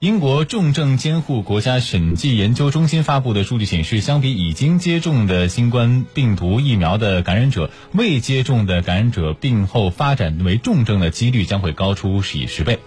英国重症监护国家审计研究中心发布的数据显示相比已经接种的新冠病毒疫苗的感染者未接种的感染者病后发展为重症的几率将会高出几十倍。